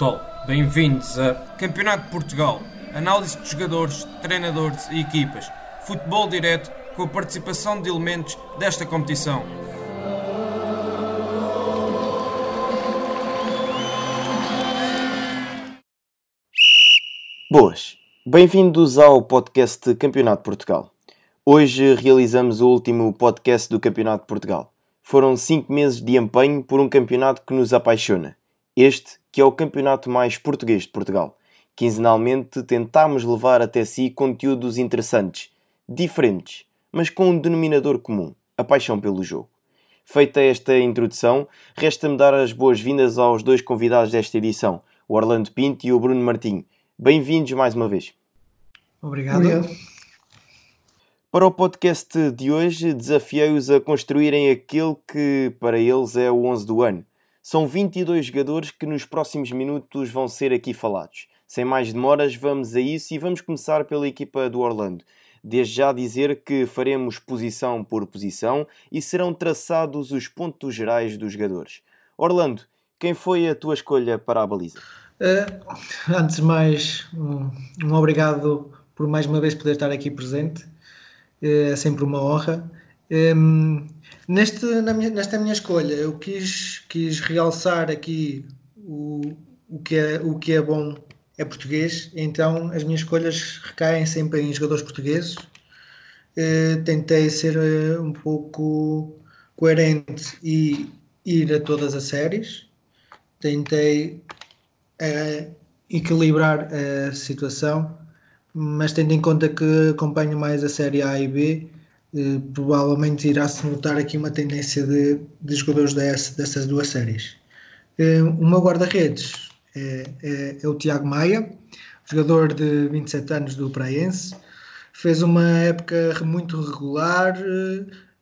Pessoal, bem-vindos a Campeonato de Portugal, análise de jogadores, treinadores e equipas, futebol direto com a participação de elementos desta competição. Boas, bem-vindos ao podcast Campeonato de Portugal. Hoje realizamos o último podcast do Campeonato de Portugal. Foram cinco meses de empenho por um campeonato que nos apaixona. Este, que é o campeonato mais português de Portugal. Quinzenalmente tentámos levar até si conteúdos interessantes, diferentes, mas com um denominador comum: a paixão pelo jogo. Feita esta introdução, resta-me dar as boas-vindas aos dois convidados desta edição, o Orlando Pinto e o Bruno Martinho. Bem-vindos mais uma vez. Obrigado. Obrigado. Para o podcast de hoje, desafiei-os a construírem aquele que para eles é o 11 do ano. São 22 jogadores que nos próximos minutos vão ser aqui falados. Sem mais demoras, vamos a isso e vamos começar pela equipa do Orlando. Desde já dizer que faremos posição por posição e serão traçados os pontos gerais dos jogadores. Orlando, quem foi a tua escolha para a baliza? Uh, antes de mais, um, um obrigado por mais uma vez poder estar aqui presente é sempre uma honra. Neste, minha, nesta minha escolha, eu quis, quis realçar aqui o, o, que é, o que é bom é português, então as minhas escolhas recaem sempre em jogadores portugueses. Uh, tentei ser uh, um pouco coerente e ir a todas as séries. Tentei uh, equilibrar a situação mas tendo em conta que acompanho mais a série A e B, eh, provavelmente irá-se notar aqui uma tendência de, de jogadores desse, dessas duas séries. Eh, o meu guarda-redes é, é, é, o Tiago Maia, jogador de 27 anos do Praense, fez uma época muito regular,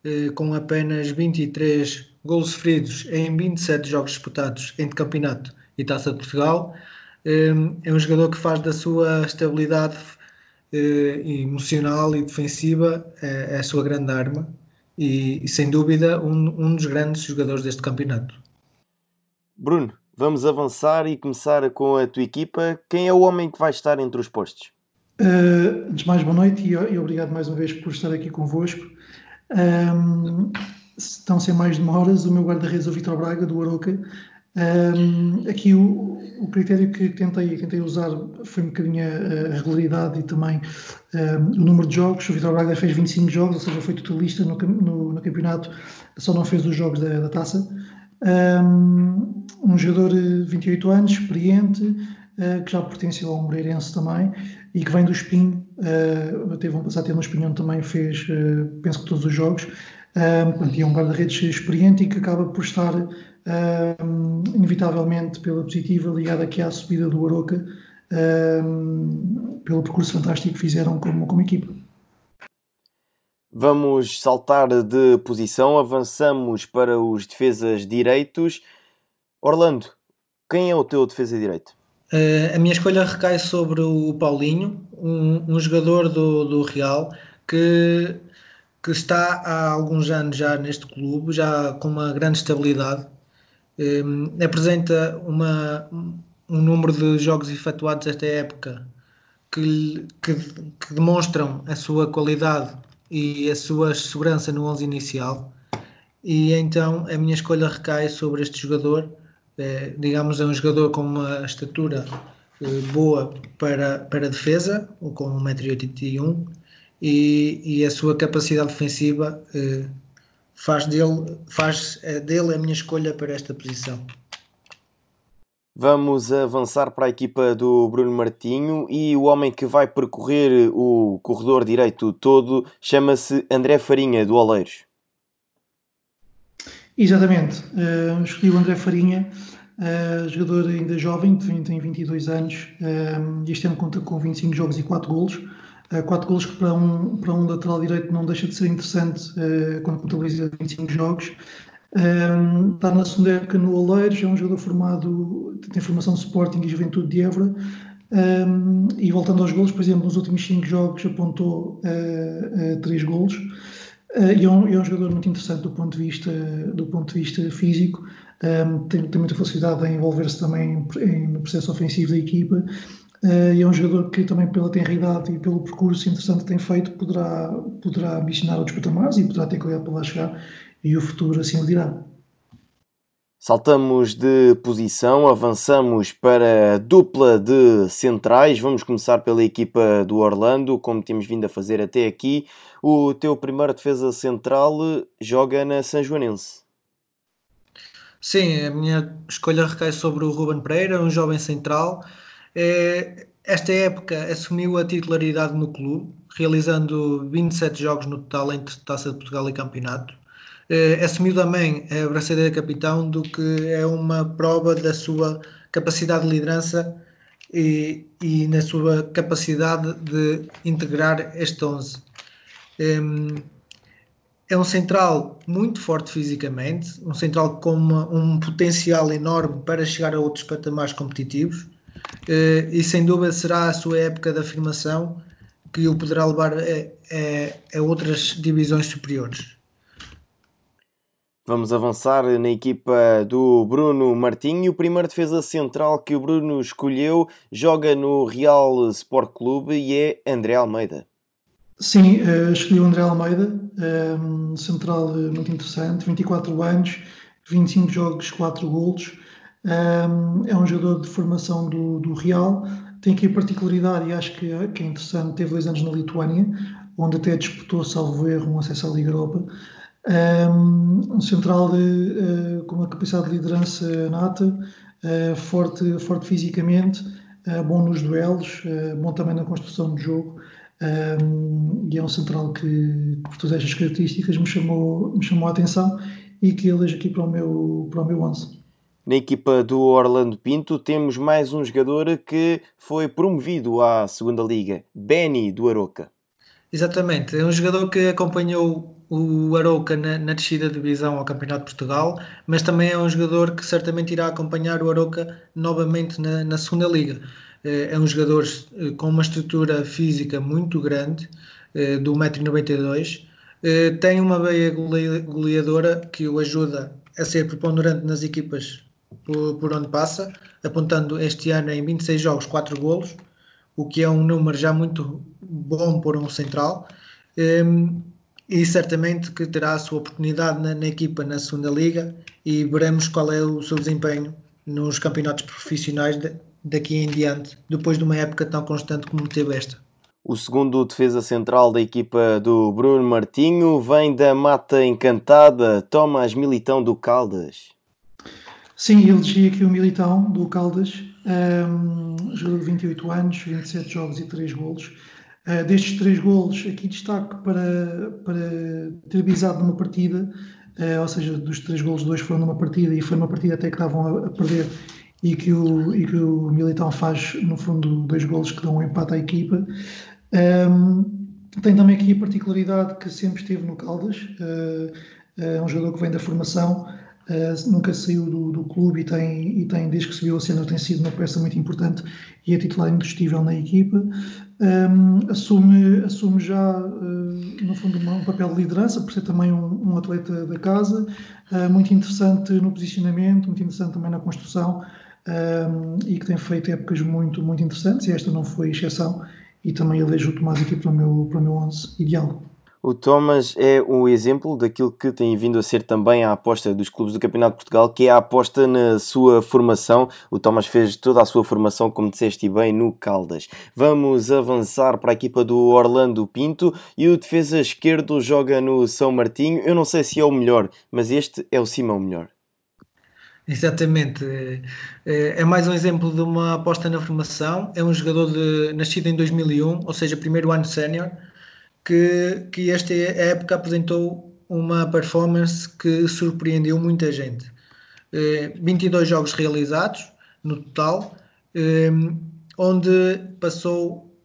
eh, com apenas 23 gols sofridos em 27 jogos disputados entre campeonato e Taça de Portugal. É um jogador que faz da sua estabilidade emocional e defensiva é, é, a sua grande arma e, e sem dúvida um, um dos grandes jogadores deste campeonato. Bruno, vamos avançar e começar com a tua equipa. Quem é o homem que vai estar entre os postos? Uh, antes de mais, boa noite e, e, obrigado mais uma vez por estar aqui convosco. Um, então, sem mais demoras, o meu guarda-redes é o Vitor Braga, do Aroca. Um, aqui o, o critério que tentei, tentei usar foi um bocadinho a, a regularidade e também um, o número de jogos. O Vitor Braga fez 25 jogos, ou seja, foi totalista no, no, no campeonato, só não fez os jogos da, da taça. Um, um jogador de 28 anos, experiente, uh, que já pertence ao Moreirense também e que vem do Espinho. Uh, teve um passado no Espinho onde também fez, uh, penso que todos os jogos. Um, é um guarda-redes experiente e que acaba por estar um, inevitavelmente pela positiva, ligada aqui à subida do Aroca, um, pelo percurso fantástico que fizeram como, como equipa. Vamos saltar de posição, avançamos para os defesas direitos. Orlando, quem é o teu defesa direito? Uh, a minha escolha recai sobre o Paulinho, um, um jogador do, do Real que, que está há alguns anos já neste clube, já com uma grande estabilidade um, apresenta uma, um número de jogos efetuados esta época que, que, que, demonstram a sua qualidade e a sua segurança no 11 inicial. E então a minha escolha recai sobre este jogador. É, digamos, é um jogador com uma estatura é, boa para, para defesa, ou com 1,81m, e, e a sua capacidade defensiva é, faz dele, faz eh, dele a minha escolha para esta posição. Vamos avançar para a equipa do Bruno Martinho e o homem que vai percorrer o corredor direito todo chama-se André Farinha, do Oleiros. Exatamente, uh, escolhi o André Farinha, uh, jogador ainda jovem, tem 22 anos, uh, este ano conta com 25 jogos e 4 golos. Uh, quatro golos que para um, para um lateral direito não deixa de ser interessante uh, quando contabiliza 25 jogos. Um, está na segunda época no Oleiros, é um jogador formado, tem formação de Sporting e Juventude de Évora. Um, e voltando aos golos, por exemplo, nos últimos 5 jogos apontou uh, 3 golos. Uh, e é um, é um, jogador muito interessante do ponto de vista, do ponto de vista físico. um, tem, tem, muita facilidade em envolver-se também no processo ofensivo da equipa uh, e é um jogador que também pela tenridade e pelo percurso interessante que tem feito poderá, poderá ambicionar outros patamares e poderá ter qualidade para lá chegar e o futuro assim o dirá. Saltamos de posição, avançamos para a dupla de centrais. Vamos começar pela equipa do Orlando, como temos vindo a fazer até aqui. O teu primeiro defesa central joga na São Joanense. Sim, a minha escolha recai sobre o Ruben Pereira, um jovem central. É, esta época assumiu a titularidade no clube, realizando 27 jogos no total entre Taça de Portugal e Campeonato. É, assumiu também a braçadeira de capitão, do que é uma prova da sua capacidade de liderança e, e na sua capacidade de integrar este 11. É um central muito forte fisicamente, um central com uma, um potencial enorme para chegar a outros patamares competitivos eh, e sem dúvida será a sua época de afirmação que o poderá levar a, a, a outras divisões superiores. Vamos avançar na equipa do Bruno Martinho. O primeiro defesa central que o Bruno escolheu joga no Real Sport Clube e é André Almeida. Sim, uh, escolhi o André Almeida, um, central eh, muito interessante, 24 anos, 25 jogos, 4 golos. É um jogador de formação do, do Real, tem aqui a particularidade e acho que, que é interessante, teve dois anos na Lituânia, onde até disputou, salvo erro, um acesso à Liga Europa. Um, um central de, uh, com uma capacidade de liderança nata, uh, forte, forte fisicamente, uh, bom nos duelos, bom também na construção do jogo. Um, e é um central que, por todas estas características, me chamou, me chamou a atenção e que elejo aqui para o meu, para o meu 11. Na equipa do Orlando Pinto temos mais um jogador que foi promovido à segunda Liga, Benny do Aroca. Exatamente, é um jogador que acompanhou o Arouca na, na descida de divisão ao Campeonato de Portugal, mas também é um jogador que certamente irá acompanhar o Arouca novamente na, na segunda Liga. Eh, é um jogador eh, com uma estrutura física muito grande, eh, do 1,92m, tem uma veia goleadora que o ajuda a ser preponderante nas equipas por, por onde passa, apontando este ano em 26 jogos 4 golos, o que é um número já muito bom por um central. Ehm, e certamente que terá a sua oportunidade na, na, equipa na segunda liga e veremos qual é o seu desempenho nos campeonatos profissionais de, daqui em diante, depois de uma época tão constante como teve esta. O segundo defesa central da equipa do Bruno Martinho vem da Mata Encantada, Tomás Militão do Caldas. Sim, elegi aqui o Militão do Caldas, um, jogador de 28 anos, 27 jogos e 3 golos. Uh, destes 3 golos, aqui destaque para, para ter visado numa partida, uh, ou seja, dos 3 golos, dois foram numa partida e foi numa partida até que estavam a, a perder e que o, e que o Militão faz, no fundo, dois golos que dão um empate à equipa. Um, tem também aqui a particularidade que sempre esteve no Caldas, uh, é um jogador que vem da formação, uh, nunca saiu do, do, clube e tem, e tem, desde que subiu a cena, tem sido uma peça muito importante e é titular indiscutível na equipa. Um, assume, assume já, uh, no fundo, um papel de liderança, por ser também um, um atleta da casa, muito interessante no posicionamento, muito interessante também na construção um, e que tem feito épocas muito, muito interessantes, e esta não foi exceção, e também elejo o Tomás aqui para o meu, para o meu 11 ideal. O Thomas é um exemplo daquilo que tem vindo a ser também a aposta dos clubes do Campeonato de Portugal, que é a aposta na sua formação. O Thomas fez toda a sua formação, como disseste bem, no Caldas. Vamos avançar para a equipa do Orlando Pinto e o defesa esquerdo joga no São Martinho. Eu não sei se é o melhor, mas este é o Simão melhor. Exatamente. É, é mais um exemplo de uma aposta na formação. É um jogador de, nascido em 2001, ou seja, primeiro ano sénior, que, que esta época apresentou uma performance que surpreendeu muita gente. 22 é, jogos realizados no total, é, onde passou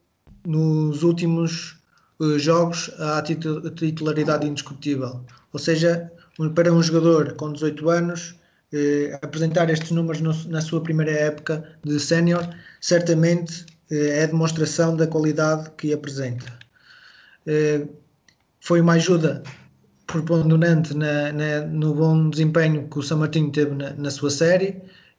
nos últimos eh, jogos a titularidade indiscutível. Ou seja, para um jogador com 18 anos, eh, apresentar estes números no, na sua primeira época de sénior, certamente eh, é demonstração da qualidade que apresenta. Foi uma ajuda preponderante na, na, no bom desempenho que o São Martinho teve na, na sua série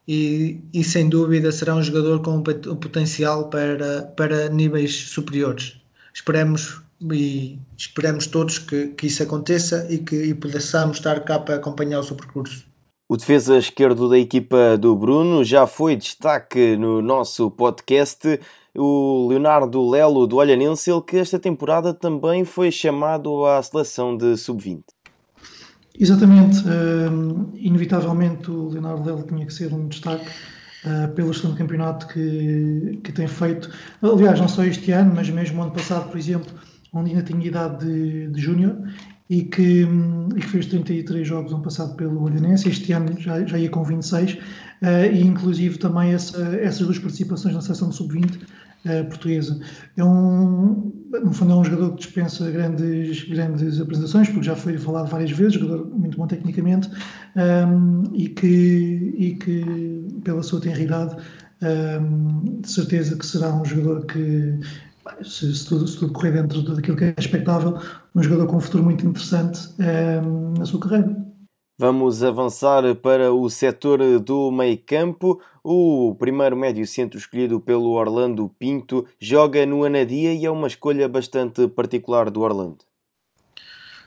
e, e, sem dúvida será um jogador com um potencial para, para níveis superiores. Esperemos e esperemos todos que, que isso aconteça e que e possamos estar cá para acompanhar o seu percurso. O defesa esquerdo da equipa do Bruno já foi destaque no nosso podcast. O Leonardo Lelo do Olhanense, ele que esta temporada também foi chamado à seleção de sub-20. Exatamente, uh, inevitavelmente o Leonardo Lelo tinha que ser um destaque uh, pelo excelente campeonato que, que tem feito. Aliás, não só este ano, mas mesmo ano passado, por exemplo, onde ainda tinha idade de, de júnior e que, e que fez 33 jogos ano passado pelo Olhanense, este ano já, já ia com 26, uh, eh, e inclusive também essa, essas duas participações na seleção sub-20 uh, portuguesa. É um, no fundo é um jogador que dispensa grandes, grandes apresentações, porque já foi falado várias vezes, jogador muito bom tecnicamente, um, ehm, e, que, e que pela sua tenridade um, ehm, de certeza que será um jogador que se, se, tudo, se tudo correr dentro daquilo que é expectável, um jogador com um futuro muito interessante é, na sua carreira. Vamos avançar para o setor do meio campo. O primeiro médio centro escolhido pelo Orlando Pinto joga no Anadia e é uma escolha bastante particular do Orlando.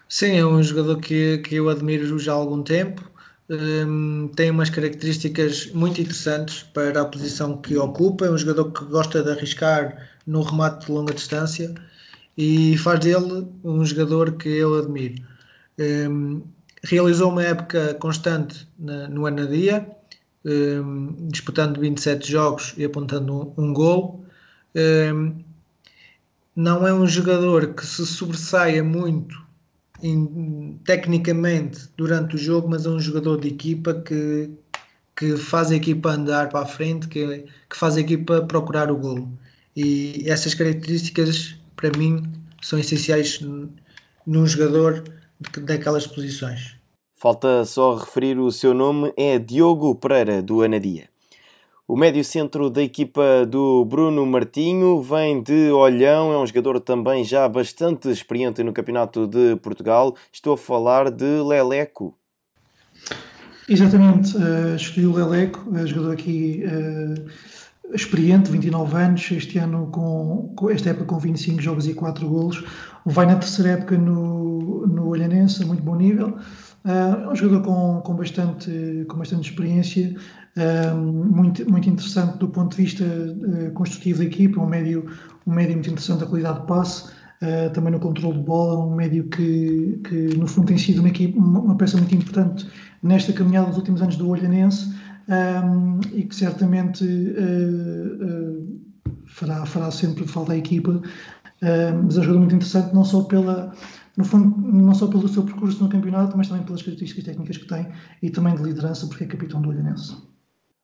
Sim, é um jogador que, que eu admiro já há algum tempo. Um, tem umas características muito interessantes para a posição que ocupa. É um jogador que gosta de arriscar no remate de longa distância e faz dele um jogador que eu admiro. Um, realizou uma época constante na, no Anadia, um, disputando 27 jogos e apontando um, um gol. Um, não é um jogador que se sobressaia muito em, tecnicamente durante o jogo, mas é um jogador de equipa que, que faz a equipa andar para a frente, que, que faz a equipa procurar o golo. E essas características, para mim, são essenciais num jogador daquelas posições. Falta só referir o seu nome, é Diogo Pereira, do Anadia. O médio centro da equipa do Bruno Martinho vem de Olhão, é um jogador também já bastante experiente no Campeonato de Portugal. Estou a falar de Leleco. Exatamente, uh, escolhi o Leleco, é jogador aqui uh, experiente, 29 anos, este ano com, com, esta época com 25 jogos e 4 golos, vai na terceira época no, no Olhanense, muito bom nível, uh, um jogador com, com, bastante, com bastante experiência, uh, muito, muito interessante do ponto de vista uh, construtivo da equipa, um médio, um médio muito interessante da qualidade de passe, Uh, também no controle de bola, um médio que, que no fundo tem sido uma, equipe, uma, uma peça muito importante nesta caminhada dos últimos anos do Olhanense um, e que certamente uh, uh, fará, fará sempre falta à equipa. Uh, mas é um jogador muito interessante, não só pela, no fundo, não só pelo seu percurso no campeonato, mas também pelas características técnicas que tem e também de liderança, porque é capitão do Olhanense.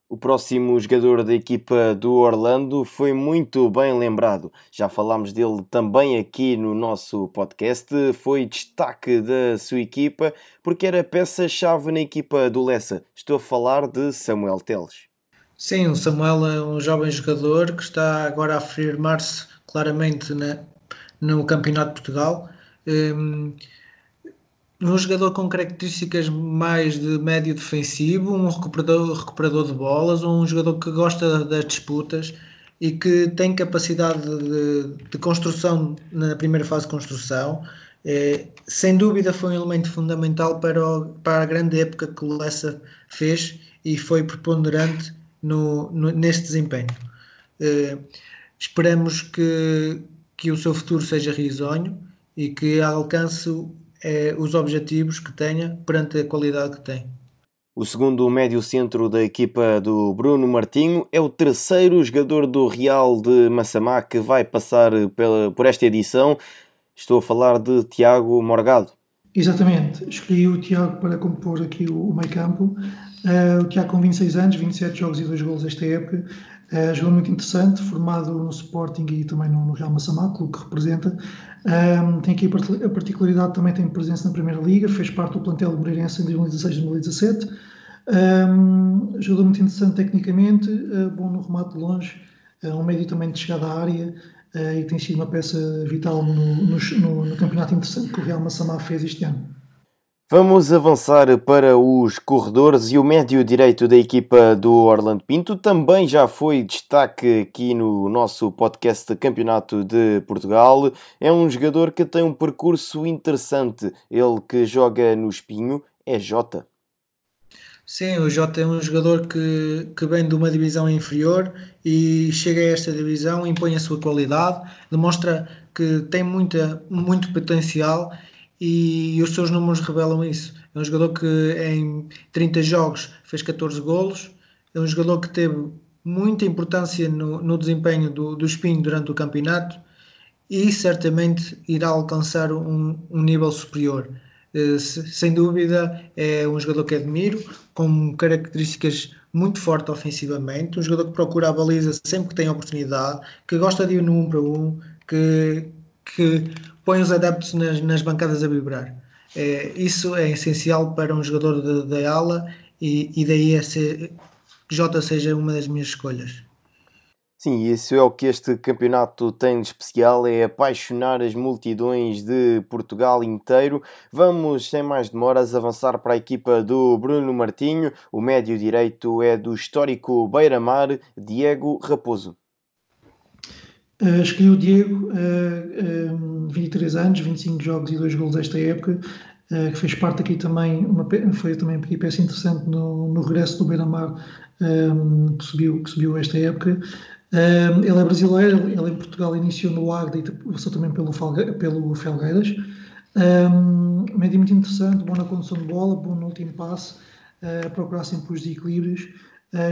O próximo jogador da equipa do Orlando foi muito bem lembrado. Já falámos dele também aqui no nosso podcast. Foi destaque da sua equipa porque era peça-chave na equipa do Lessa. Estou a falar de Samuel Teles. Sim, o Samuel é um jovem jogador que está agora a afirmar-se claramente na, no Campeonato de Portugal. Um, um jogador com características mais de médio defensivo, um recuperador, recuperador de bolas, um jogador que gosta das disputas e que tem capacidade de, de construção na primeira fase de construção. É, sem dúvida foi um elemento fundamental para, o, para a grande época que o Lessa fez e foi preponderante no, no, neste desempenho. É, esperamos que, que o seu futuro seja risonho e que alcance é, os objetivos que tenha perante a qualidade que tem. O segundo médio centro da equipa do Bruno Martinho é o terceiro jogador do Real de Massamá que vai passar pela, por esta edição. Estou a falar de Tiago Morgado. Exatamente, escolhi o Tiago para compor aqui o, o meio campo. Uh, o Tiago com 26 anos, 27 jogos e 2 golos esta época. Uh, jogador muito interessante, formado no Sporting e também no, no Real Massamá, clube que representa. Um, tem aqui a particularidade também tem presença na Primeira Liga, fez parte do plantel do Moreirense em 2016 e 2017. Um, jogador muito interessante tecnicamente, uh, bom no remate de longe, uh, um médio também de chegada à área e tem sido uma peça vital no, no, no, campeonato interessante que o Real Massamá fez este ano. Vamos avançar para os corredores e o médio direito da equipa do Orlando Pinto também já foi destaque aqui no nosso podcast Campeonato de Portugal. É um jogador que tem um percurso interessante. Ele que joga no Espinho é Jota. Sim, o Jota é um jogador que, que vem de uma divisão inferior e chega a esta divisão, impõe a sua qualidade, demonstra que tem muita, muito potencial e os seus números revelam isso. É um jogador que em 30 jogos fez 14 golos, é um jogador que teve muita importância no, no desempenho do, do Espinho durante o campeonato e certamente irá alcançar um, um nível superior. Uh, sem dúvida, é um jogador que admiro, com características muito fortes ofensivamente, um jogador que procura a baliza sempre que tem oportunidade, que gosta de ir no 1 um para 1, um, que, que põe os adeptos nas, nas bancadas a vibrar. É, isso é essencial para um jogador da ala e, e daí é ser, Jota seja uma das minhas escolhas. Sim, isso é o que este campeonato tem de especial, é apaixonar as multidões de Portugal inteiro. Vamos, sem mais demoras, avançar para a equipa do Bruno Martinho. O médio direito é do histórico Beira-Mar, Diego Raposo. Uh, escolhi o Diego, uh, uh, 23 anos, 25 jogos e 2 gols esta época, uh, que fez parte aqui também, uma, foi também uma peça interessante no, no regresso do Beira-Mar, um, que, subiu, que subiu esta época. Ele é brasileiro, ele em Portugal iniciou no Agda e passou também pelo, pelo Felgueiras. Um, médio muito interessante, bom na condução de bola, bom no último passe, uh, procurar sempre os equilíbrios,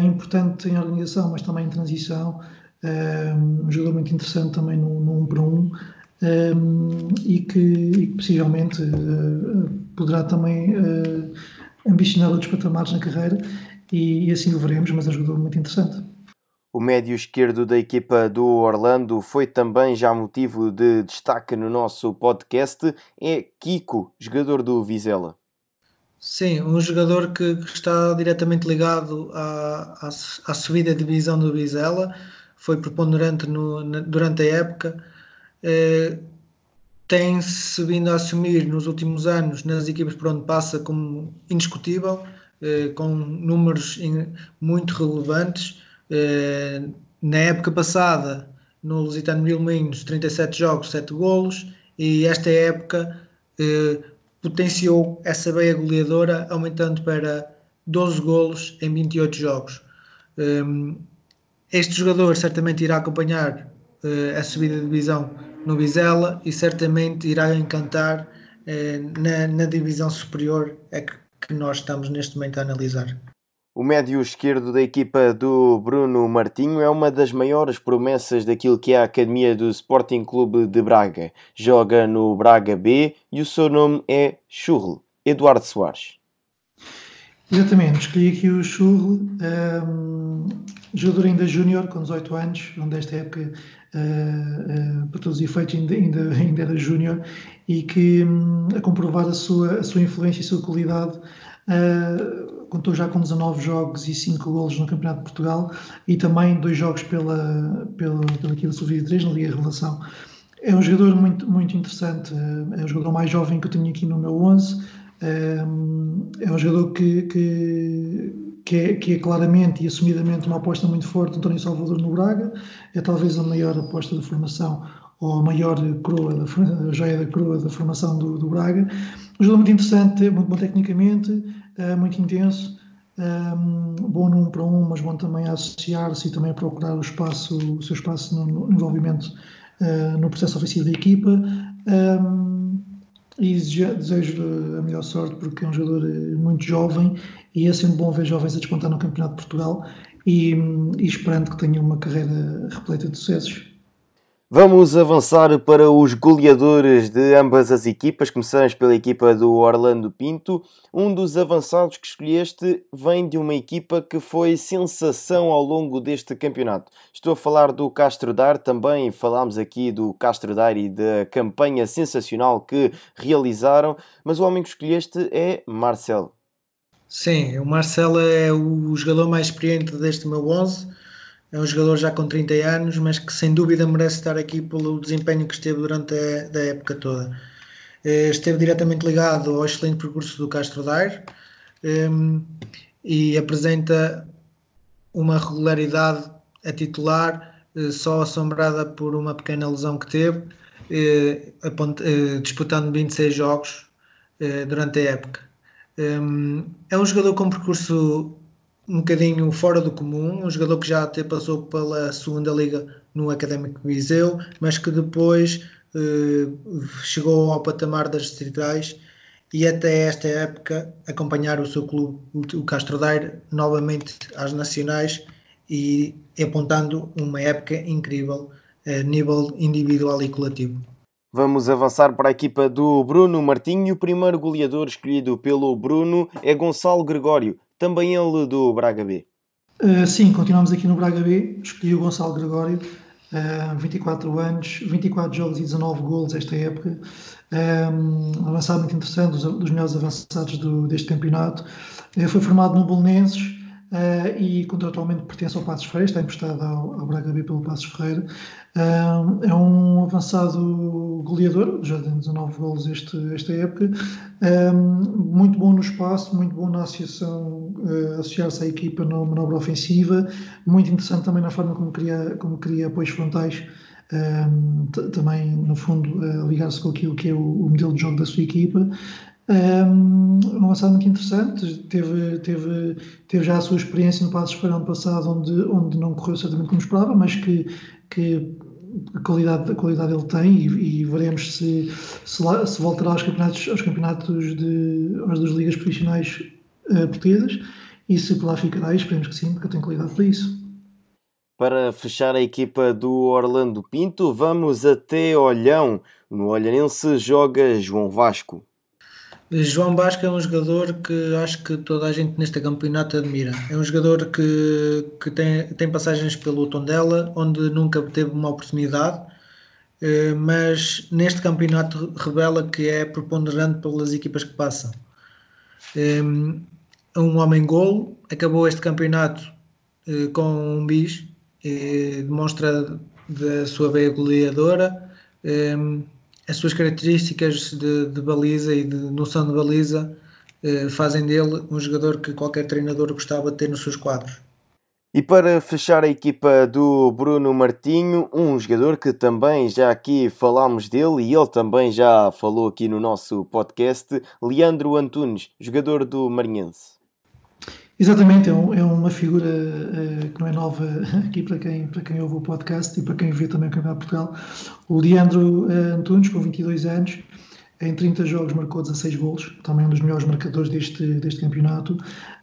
importante em organização, mas também em transição um jogador muito interessante também no, no 1 para 1 um, e, que, e que possivelmente uh, poderá também uh, ambicionar outros patamares na carreira e, e, assim o veremos, mas é um jogador muito interessante. O médio esquerdo da equipa do Orlando foi também já motivo de destaque no nosso podcast, é Kiko, jogador do Vizela. Sim, um jogador que, está diretamente ligado à, à, à subida de divisão do Vizela, foi preponderante no, na, durante a época, eh, tem-se vindo a assumir nos últimos anos nas equipas por onde passa como indiscutível, eh, com números in, muito relevantes. Eh, na época passada, no Lusitano Vilminhos, 37 jogos, 7 golos, e esta época eh, potenciou essa veia goleadora, aumentando para 12 golos em 28 jogos. Um, este jogador certamente irá acompanhar a subida de divisão no Vizela e certamente irá encantar na, divisão superior que, que nós estamos neste momento a analisar. O médio esquerdo da equipa do Bruno Martinho é uma das maiores promessas daquilo que é a academia do Sporting Clube de Braga. Joga no Braga B e o seu nome é Churl, Eduardo Soares. Exatamente, escolhi aqui o Churl, um, jogador ainda júnior, com 18 anos, onde esta época, uh, uh, para todos os efeitos, ainda, ainda, ainda era júnior, e que um, a comprovar a sua, a sua influência e a sua qualidade, uh, contou já com 19 jogos e 5 golos no Campeonato de Portugal, e também dois jogos pela, pela, pela equipa Sub-23 na Liga Revelação. É um jogador muito, muito interessante, é o jogador mais jovem que eu tenho aqui no meu 11, é um jogador que, que, que, é, que é claramente e assumidamente uma aposta muito forte, António Salvador no Braga, é talvez a maior aposta da formação ou a maior coroa, da, a joia da coroa da formação do, do Braga. Um jogador muito interessante, muito bom tecnicamente, é, muito intenso, bom num para um, mas bom também a associar-se e também a procurar o espaço, o seu espaço no, envolvimento no processo ofensivo da equipa. E desejo a melhor sorte porque é um jogador eh, muito jovem e é sempre bom ver jovens a despontar no Campeonato de Portugal e, e esperando que tenha uma carreira repleta de sucessos. Vamos avançar para os goleadores de ambas as equipas. Começamos pela equipa do Orlando Pinto. Um dos avançados que escolheste vem de uma equipa que foi sensação ao longo deste campeonato. Estou a falar do Castro Dar, também falámos aqui do Castro Dar e da campanha sensacional que realizaram, mas o homem que escolheste é Marcelo. Sim, o Marcelo é o jogador mais experiente deste meu 11 é um jogador já com 30 anos, mas que sem dúvida merece estar aqui pelo desempenho que esteve durante a, da época toda. esteve diretamente ligado ao excelente percurso do Castro Daire um, e apresenta uma regularidade a titular, uh, só assombrada por uma pequena lesão que teve, uh, disputando 26 jogos durante a época. Um, é um jogador com percurso um bocadinho fora do comum, um jogador que já até passou pela segunda liga no Académico Viseu, mas que depois uh, chegou ao patamar das distritais e até esta época acompanhar o seu clube, o Castro Daire, novamente às nacionais e apontando uma época incrível a nível individual e coletivo. Vamos avançar para a equipa do Bruno Martinho. O primeiro goleador escolhido pelo Bruno é Gonçalo Gregório, também ele do Braga B. Uh, sim, continuamos aqui no Braga B. Escolhi o Gonçalo Gregório, uh, 24 anos, 24 jogos e 19 golos esta época. Um, eh, avançado muito interessante, dos, dos melhores avançados do, deste campeonato. Uh, foi formado no Bolonenses uh, e contratualmente pertence ao Passos Ferreira, está emprestado ao, ao Braga B pelo Passos Ferreira. Uh, é um avançado goleador, já tem 19 golos este, esta época, muito bom no espaço, muito bom na associação, uh, associar-se à equipa na manobra ofensiva, muito interessante também na forma como cria, como cria apoios frontais. Um, também, no fundo, uh, ligar-se com aquilo que é o, o, modelo de jogo da sua equipa. Um, um avançado muito interessante, teve, teve, teve já a sua experiência no Passos Ferreira ano passado, onde, onde não correu certamente como esperava, mas que, que a qualidade, a qualidade ele tem e, e veremos se, se, se, voltará aos campeonatos, aos campeonatos de, às duas ligas profissionais uh, portuguesas e se por lá ficará, esperemos que sim, porque tem qualidade para isso. Para fechar a equipa do Orlando Pinto, vamos até Olhão. No Olhanense joga João Vasco. João Basca é um jogador que acho que toda a gente neste campeonato admira. É um jogador que, que tem, tem passagens pelo Tondela, onde nunca teve uma oportunidade, eh, mas neste campeonato revela que é preponderante pelas equipas que passam. É um homem-golo, acabou este campeonato eh, com um bis, demonstra da sua veia goleadora as suas características de, de, baliza e de noção de baliza eh, fazem dele um jogador que qualquer treinador gostava de ter nos seus quadros. E para fechar a equipa do Bruno Martinho, um jogador que também já aqui falámos dele e ele também já falou aqui no nosso podcast, Leandro Antunes, jogador do Marinhense. Exatamente, é, um, é uma figura uh, que não é nova aqui para quem, para quem ouve o podcast e para quem vê também o Campeonato de Portugal. O Leandro uh, Antunes, com 22 anos, em 30 jogos marcou 16 golos, também um dos melhores marcadores deste, deste campeonato.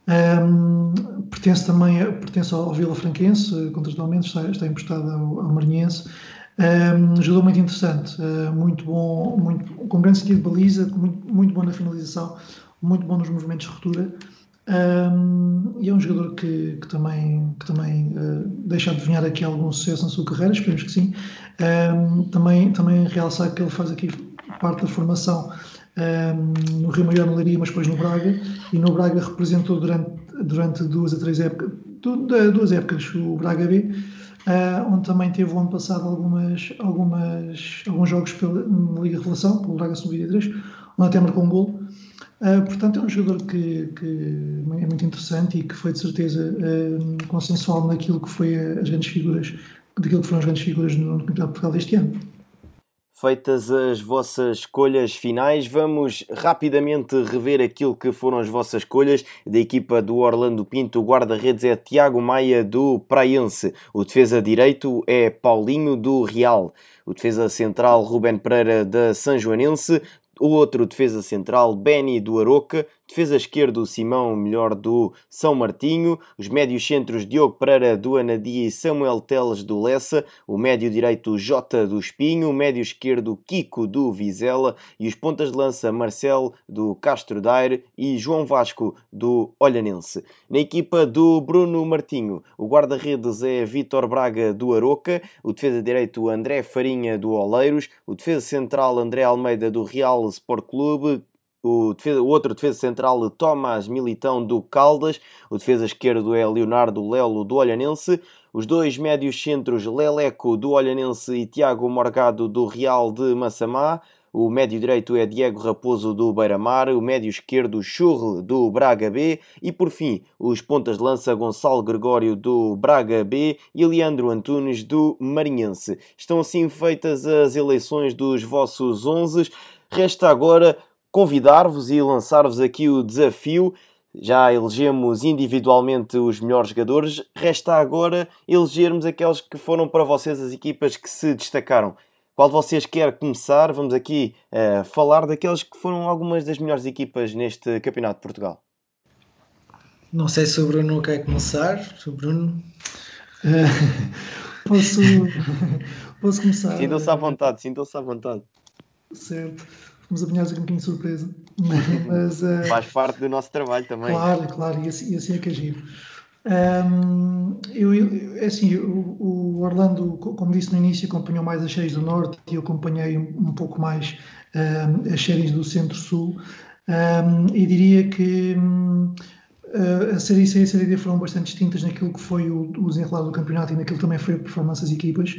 Um, pertence também pertence ao Vila Franquense, contratualmente está, está emprestado ao, ao Marinhense. Um, jogador muito interessante, uh, muito bom, muito, com grande sentido de baliza, muito, muito bom na finalização, muito bom nos movimentos de ruptura. Um, e é um jogador que, que também, que também uh, deixa adivinhar aqui algum sucesso na sua carreira, esperemos que sim. Um, também, também realçar que ele faz aqui parte da formação um, no Rio Maior, no Leiria, mas depois no Braga, e no Braga representou durante, durante duas a três épocas, duas épocas o Braga B, uh, onde também teve o ano passado algumas, algumas, alguns jogos pela, na Liga Revelação, pelo Braga Sub-23, onde até marcou um gol. Uh, portanto, é um jogador que, que, é muito interessante e que foi de certeza uh, consensual naquilo que foi as grandes figuras, daquilo que foram as grandes figuras no, Campeonato de Portugal deste ano. Feitas as vossas escolhas finais, vamos rapidamente rever aquilo que foram as vossas escolhas da equipa do Orlando Pinto. O guarda-redes é Tiago Maia do Praense. O defesa direito é Paulinho do Real. O defesa central Ruben Pereira da São Joanense. O outro defesa central, Benny do Aroca, defesa esquerdo, Simão Melhor do São Martinho, os médios centros, Diogo Pereira do Anadia e Samuel Teles do Lessa, o médio direito, Jota do Espinho, o médio esquerdo, Kiko do Vizela. E os pontas de lança, Marcel do Castro Daire e João Vasco do Olhanense. Na equipa do Bruno Martinho, o guarda-redes é Vitor Braga do Aroca, o defesa direito, André Farinha do Oleiros, o defesa central, André Almeida do Real Sport Clube, o, defesa, o, outro defesa central Tomás Militão do Caldas, o defesa esquerdo é Leonardo Lelo do Olhanense, os dois médios centros Leleco do Olhanense e Tiago Morgado do Real de Massamá, o médio direito é Diego Raposo do Beira-Mar, o médio esquerdo Churre do Braga B. E por fim os pontas de lança Gonçalo Gregório do Braga B e Leandro Antunes do Marinhense. Estão assim feitas as eleições dos vossos 11. Resta agora convidar-vos e lançar-vos aqui o desafio. Já elegemos individualmente os melhores jogadores, resta agora elegermos aqueles que foram para vocês as equipas que se destacaram. Qual de vocês quer começar? Vamos aqui uh, falar daqueles que foram algumas das melhores equipas neste Campeonato de Portugal. Não sei se o Bruno quer começar. O Bruno. Uh, posso, posso começar? Sintam-se à vontade, sintam-se à vontade. Certo fomos apanhados aqui um bocadinho de surpresa. Mas, uh, Faz parte do nosso trabalho também. Claro, claro, e assim, e assim é que agir. Um, eu, eu, é assim, o, o, Orlando, como disse no início, acompanhou mais as séries do Norte e eu acompanhei um, um pouco mais um, as séries do Centro-Sul e diria que hum, a Série C e a Série D foram bastante distintas naquilo que foi o, o desenrolar do campeonato e naquilo que também foi a performance das equipas.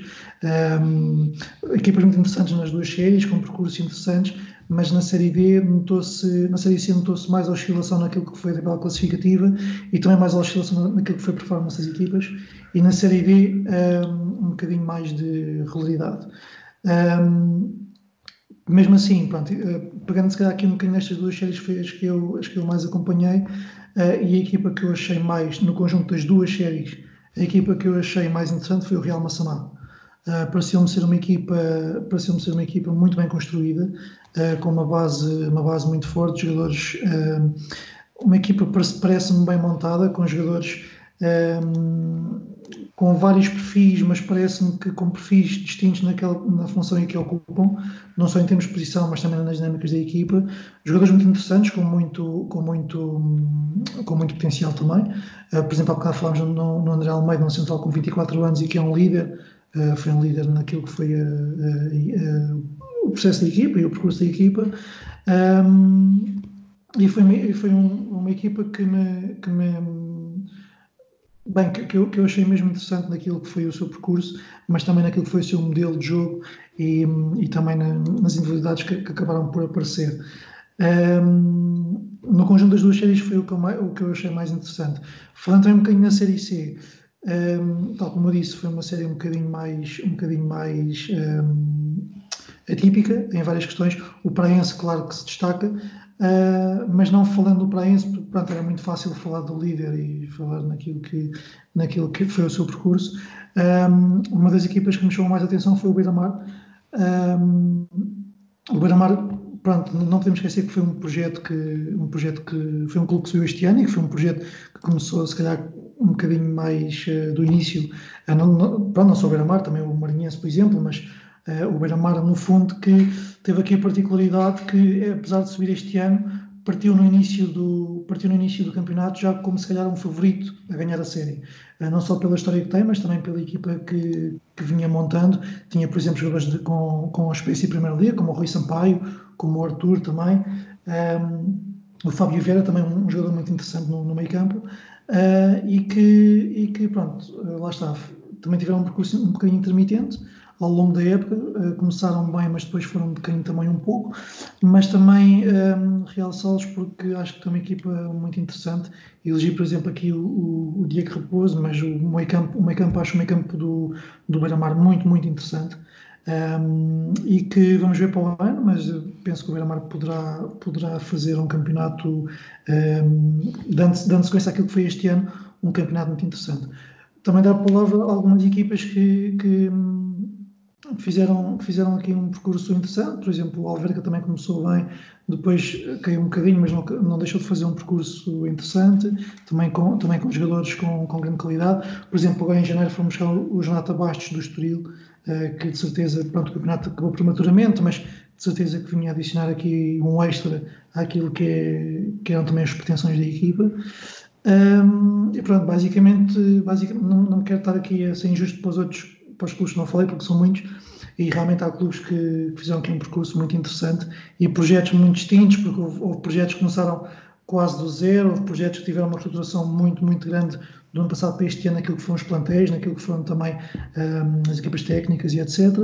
Equipas muito interessantes nas duas séries, com percursos interessantes, mas na Série D notou-se, na Série C notou-se mais a oscilação naquilo que foi a tabela classificativa e também mais a oscilação naquilo que foi a performance das equipas e na Série D um, um bocadinho mais de regularidade. Um, mesmo assim, pronto, uh, pegando se calhar aqui um bocadinho nestas duas séries foi as que eu, as que eu mais acompanhei, Uh, e a equipa que eu achei mais, no conjunto das duas séries, a equipa que eu achei mais interessante foi o Real Massamá. Uh, pareceu-me ser uma equipa pareceu ser uma equipa muito bem construída uh, com uma base uma base muito forte jogadores uh, uma equipa parece-me bem montada com jogadores com vários perfis, mas parece-me que com perfis distintos naquela, na função em que ocupam, não só em termos de posição, mas também nas dinâmicas da equipa. Jogadores muito interessantes, com muito, com muito, com muito potencial também. Uh, por exemplo, há bocado falámos no, no André Almeida, um central com 24 anos e que é um líder, uh, foi um líder naquilo que foi uh, o processo da equipa e o percurso da equipa. Um, e foi, foi um, uma equipa que me, que me bem, que, que, eu, que eu achei mesmo interessante naquilo que foi o seu percurso, mas também naquilo que foi o seu modelo de jogo e, e também na, nas individualidades que, que, acabaram por aparecer. Um, no conjunto das duas séries foi o que, eu, o que eu achei mais interessante. Falando também um bocadinho na série C, um, tal como eu disse, foi uma série um bocadinho mais, um bocadinho mais um, atípica em várias questões. O Praense, claro que se destaca, Uh, mas não falando do Praense, pronto, era muito fácil falar do líder e falar naquilo que, naquilo que foi o seu percurso. Um, uma das equipas que me chamou mais atenção foi o Beira-Mar. Um, o Beira-Mar, pronto, não podemos esquecer que foi um projeto que, um projeto que foi um clube que subiu este ano e que foi um projeto que começou, se calhar, um bocadinho mais uh, do início, uh, não, não, pronto, não Beira-Mar, também o Marinhense, por exemplo, mas o Beira-Mar, no fundo, que teve aqui a particularidade que, apesar de subir este ano, partiu no início do, partiu no início do campeonato já como se calhar um favorito a ganhar a série. Uh, não só pela história que tem, mas também pela equipa que, que vinha montando. Tinha, por exemplo, jogadores com, com a em Primeira Liga, como o Rui Sampaio, como o Arthur também. Um, ehm, o Fábio Vieira, também um, jogador muito interessante no, no meio campo. Uh, e, que, e que, pronto, lá está. Também tiveram um percurso um bocadinho intermitente, ao longo da época. Uh, começaram bem, mas depois foram decaindo também um pouco. Mas também um, ehm, realçá-los porque acho que tem uma equipa muito interessante. Elegi, por exemplo, aqui o, o, o Diego Raposo, mas o meio campo, o meio campo acho o meio campo do, do Beira-Mar muito, muito interessante. Um, ehm, e que vamos ver para o ano, mas penso que o Beira-Mar poderá, poderá fazer um campeonato, um, ehm, dando, dando sequência àquilo que foi este ano, um campeonato muito interessante. Também dá a palavra a algumas equipas que, que, fizeram, fizeram aqui um percurso interessante. Por exemplo, o Alverca também começou bem, depois caiu um bocadinho, mas não, não deixou de fazer um percurso interessante, também com, também com jogadores com, com grande qualidade. Por exemplo, agora em janeiro fomos buscar o Jonathan Bastos do Estoril, uh, que de certeza, pronto, o campeonato acabou prematuramente, mas de certeza que vinha adicionar aqui um extra àquilo que, é, que eram também as pretensões da equipa. Um, e pronto, basicamente, basicamente não, não quero estar aqui a ser injusto para os outros para os clubes que não falei, porque são muitos, e realmente há clubes que fizeram aqui um percurso muito interessante e projetos muito distintos, porque houve, houve projetos que começaram quase do zero, houve projetos que tiveram uma estruturação muito, muito grande do ano passado para este ano naquilo que foram os plantéis, naquilo que foram também um, as equipas técnicas e etc.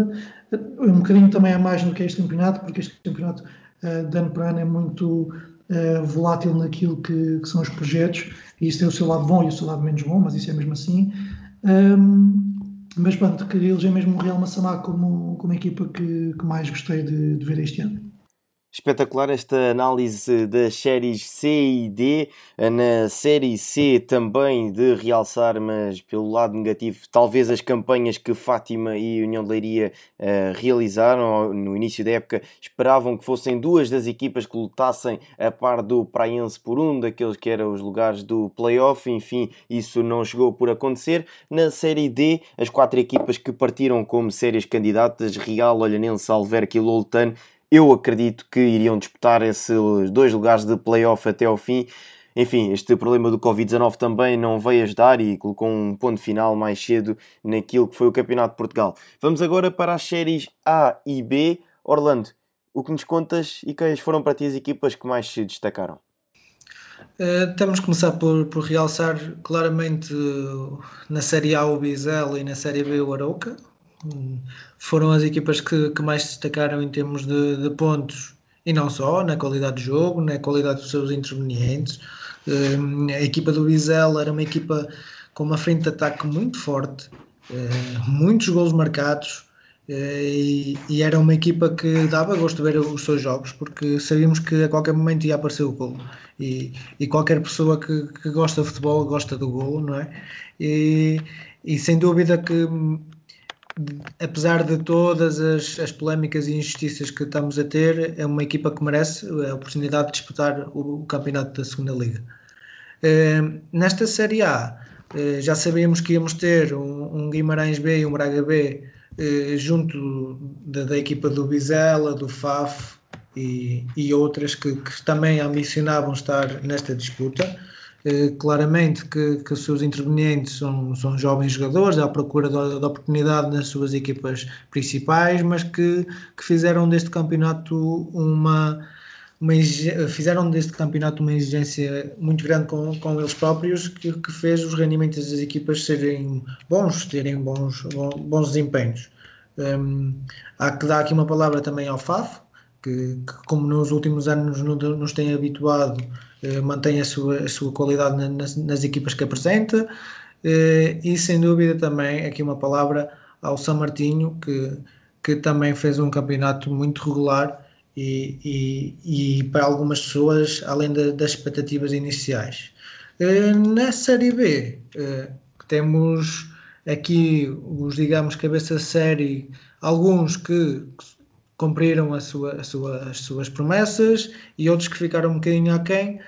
Um bocadinho também a mais do que este campeonato, porque este campeonato uh, de ano para ano é muito uh, volátil naquilo que, que, são os projetos, e isso tem o seu lado bom e o seu lado menos bom, mas isso é mesmo assim. Um, mas pronto, queria eleger mesmo o Real Massamá como, como a equipa que, que mais gostei de, de ver este ano. Espetacular esta análise das séries C e D. Na série C também de realçar, mas pelo lado negativo, talvez as campanhas que Fátima e União de Leiria uh, realizaram no início da época esperavam que fossem duas das equipas que lutassem a par do Praiense por um daqueles que eram os lugares do playoff. Enfim, isso não chegou por acontecer. Na série D, as quatro equipas que partiram como sérias candidatas, Real, Olhanense, Alverca e Loltano, eu acredito que iriam disputar esses dois lugares de playoff até ao fim. Enfim, este problema do Covid-19 também não veio ajudar e colocou um ponto final mais cedo naquilo que foi o Campeonato de Portugal. Vamos agora para as séries A e B. Orlando, o que nos contas e quais foram para ti as equipas que mais se destacaram? Uh, temos que começar por, por realçar claramente uh, na Série A o Bizel e na Série B o Arauca, foram as equipas que, que mais destacaram em termos de, de, pontos e não só, na qualidade de jogo, na qualidade dos seus intervenientes. Uh, a equipa do Bizel era uma equipa com uma frente de ataque muito forte, uh, muitos gols marcados. Uh, e, era uma equipa que dava gosto de ver os seus jogos porque sabíamos que a qualquer momento ia aparecer o gol e, e qualquer pessoa que, que gosta de futebol gosta do gol, não é? E, e sem dúvida que apesar de todas as, as polémicas e injustiças que estamos a ter, é uma equipa que merece a oportunidade de disputar o, o campeonato da segunda liga. Uh, nesta Série A, uh, já sabíamos que íamos ter um, um, Guimarães B e um Braga B uh, junto da, da, equipa do Bizela, do FAF e, e outras que, que também ambicionavam estar nesta disputa. Eh, claramente que, que os seus intervenientes são, são jovens jogadores à procura da, oportunidade nas suas equipas principais, mas que, que fizeram deste campeonato uma, uma, fizeram deste campeonato uma exigência muito grande com, com eles próprios que, que fez os rendimentos das equipas serem bons, terem bons, bons desempenhos. Um, há que dar aqui uma palavra também ao FAF, que, que como nos últimos anos nos tem habituado eh, mantém a sua, a sua qualidade nas, nas equipas que apresenta eh, e sem dúvida também aqui uma palavra ao São Martinho que, que também fez um campeonato muito regular e, e, e para algumas pessoas além de, das expectativas iniciais. Eh, na Série B temos aqui os digamos cabeça de série alguns que cumpriram a sua, a sua, as suas promessas e outros que ficaram um bocadinho aquém.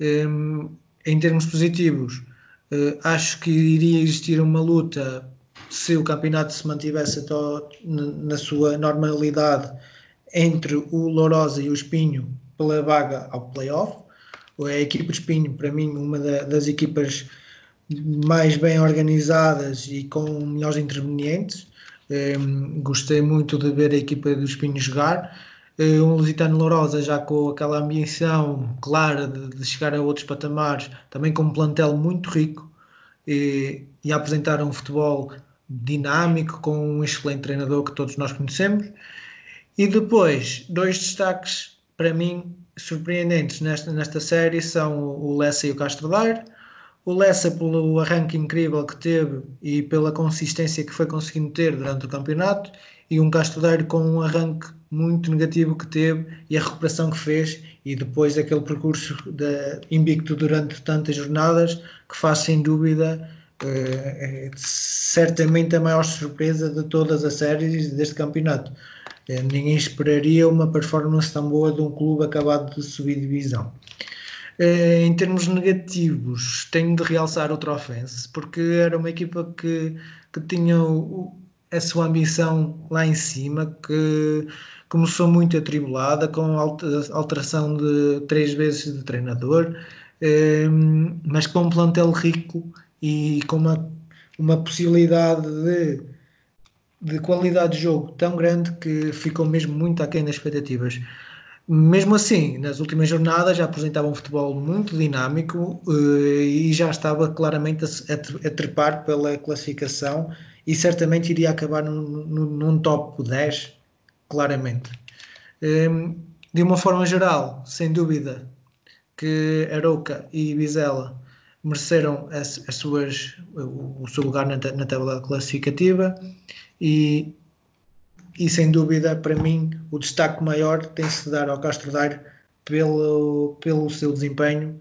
Um, em termos positivos, uh, acho que iria existir uma luta se o campeonato se mantivesse na sua normalidade entre o Lourosa e o Espinho pela vaga ao playoff. A equipa de Espinho, para mim, uma das equipas mais bem organizadas e com melhores intervenientes. Gostei muito de ver a equipa do Espinho jogar. Um Lusitano Lourosa já com aquela ambição clara de, de, chegar a outros patamares, também com um plantel muito rico e, e apresentar um futebol dinâmico com um excelente treinador que todos nós conhecemos. E depois, dois destaques para mim surpreendentes nesta, nesta série são o Lessa e o Castro Daire o Lessa, pelo arranque incrível que teve e pela consistência que foi conseguindo ter durante o campeonato, e um Casteldeiro com um arranque muito negativo que teve e a recuperação que fez, e depois daquele percurso de invicto durante tantas jornadas, que faz sem dúvida eh, certamente a maior surpresa de todas as séries deste campeonato. Eh, ninguém esperaria uma performance tão boa de um clube acabado de subir divisão. Eh, em termos negativos, tenho de realçar o Trofense, porque era uma equipa que, que tinha o, a sua ambição lá em cima, que começou muito atribulada, com alteração de três vezes de treinador, eh, mas com um plantel rico e com uma, uma possibilidade de, de qualidade de jogo tão grande que ficou mesmo muito aquém das expectativas. Mesmo assim, nas últimas jornadas já apresentava um futebol muito dinâmico uh, e já estava claramente a, trepar pela classificação e certamente iria acabar num, num top 10, claramente. Ehm, de uma forma geral, sem dúvida, que Arouca e Vizela mereceram as, as suas, o, o seu lugar na, na tabela classificativa e e sem dúvida para mim o destaque maior tem-se de dar ao Castro Daire pelo, pelo seu desempenho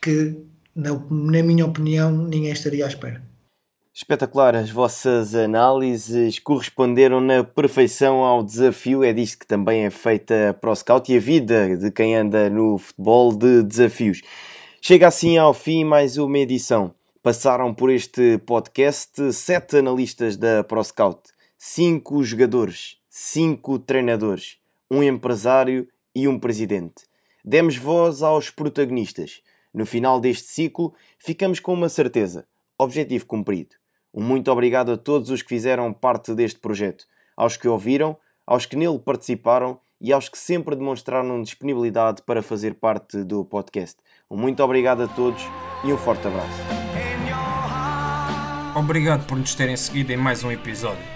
que na, na minha opinião ninguém estaria à espera. Espetacular, as vossas análises corresponderam na perfeição ao desafio, é disto que também é feita a ProScout e a vida de quem anda no futebol de desafios. Chega assim ao fim mais uma edição. Passaram por este podcast sete analistas da ProScout cinco jogadores, cinco treinadores, um empresário e um presidente. Demos voz aos protagonistas. No final deste ciclo, ficamos com uma certeza: objetivo cumprido. Um muito obrigado a todos os que fizeram parte deste projeto, aos que ouviram, aos que nele participaram e aos que sempre demonstraram disponibilidade para fazer parte do podcast. Um muito obrigado a todos e um forte abraço. Obrigado por nos terem seguido em mais um episódio.